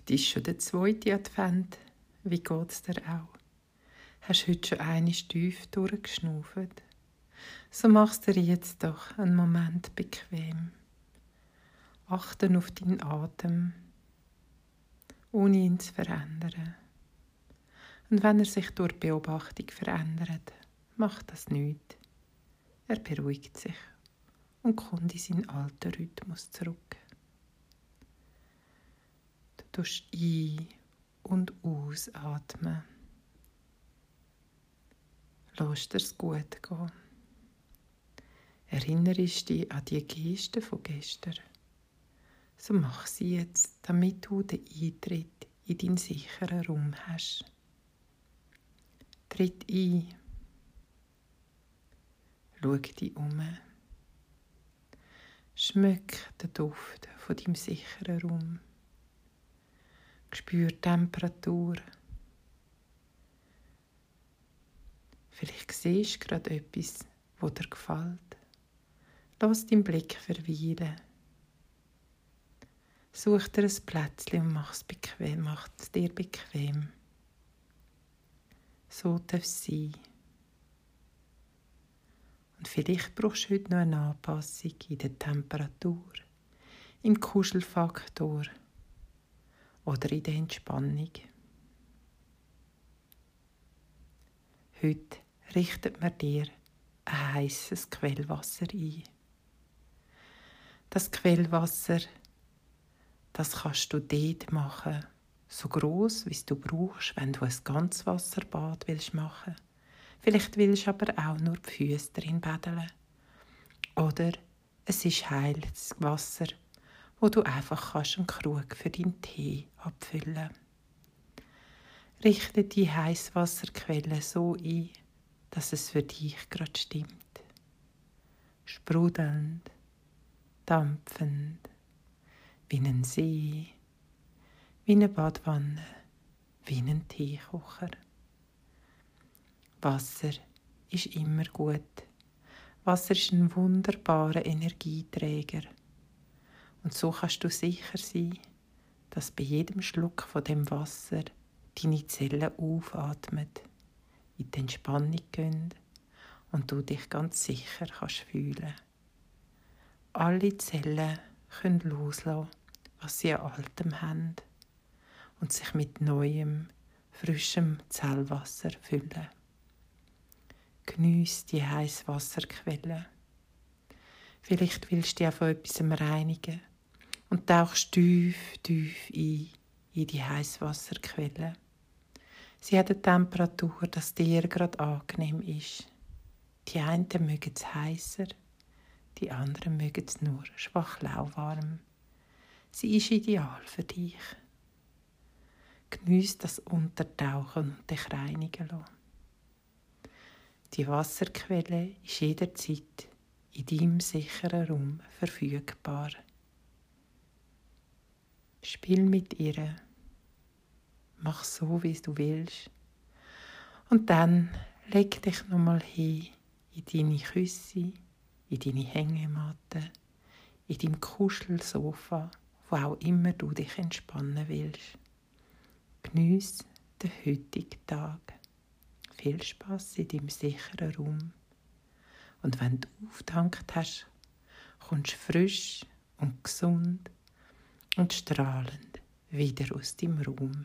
Heute ist schon der zweite Advent. Wie geht's dir auch? Hast du heute schon eine tief durchgeschnauft? So machst dir jetzt doch einen Moment bequem. Achten auf deinen Atem, ohne ihn zu verändern. Und wenn er sich durch Beobachtung verändert, macht das nichts. Er beruhigt sich und kommt in seinen alten Rhythmus zurück. Du tust ein- und ausatmen. Lass dir's gut gehen. Erinnerst dich an die Geste von gestern. So mach sie jetzt, damit du den Eintritt in deinen sicheren Raum hast. Tritt ein. Schau dich um. Schmeck den Duft von deinem sicheren Raum. Spür Temperatur. Vielleicht siehst du gerade etwas, wo dir gefällt. Lass deinen Blick verweilen. Such dir ein Plätzchen und mach es bequem, mach es dir bequem. So darf es sein. Und vielleicht brauchst du heute noch eine Anpassung in der Temperatur, im Kuschelfaktor oder in der Entspannung. Heute richtet man dir ein heißes Quellwasser ein. Das Quellwasser, das kannst du dort machen, so groß wie du brauchst, wenn du ein Ganzwasserbad willst machen. Vielleicht willst du aber auch nur die Füße drin baden. Oder es ist heiles Wasser, wo du einfach kannst einen Krug für deinen Tee abfüllen. Richte die Heißwasserquelle so ein, dass es für dich gerade stimmt. Sprudelnd, dampfend, wie ein See, wie eine Badwanne, wie ein Teekocher. Wasser ist immer gut. Wasser ist ein wunderbarer Energieträger. Und so kannst du sicher sein, dass bei jedem Schluck von dem Wasser deine Zellen aufatmen, in die Entspannung gehen und du dich ganz sicher kannst fühlen. Alle Zellen können loslassen, was sie an Altem haben und sich mit neuem, frischem Zellwasser füllen. Geniess die Heißwasserquelle. Vielleicht willst du dich von etwas reinigen und tauchst tief, tief ein in die Heißwasserquelle. Sie hat eine Temperatur, dass dir gerade angenehm ist. Die einen mögen es heißer, die anderen mögen es nur schwach lauwarm. Sie ist ideal für dich. Geniess das Untertauchen und dich reinigen lassen. Die Wasserquelle ist jederzeit in deinem sicheren Raum verfügbar. Spiel mit ihr. Mach so, wie du willst. Und dann leg dich nochmal hin in deine Küsse, in deine Hängematte, in deinem Kuschelsofa, wo auch immer du dich entspannen willst. Geniess den heutigen Tag. Viel Spaß in deinem sicheren Raum. Und wenn du aufgedankt hast, kommst du frisch und gesund und strahlend wieder aus deinem Raum.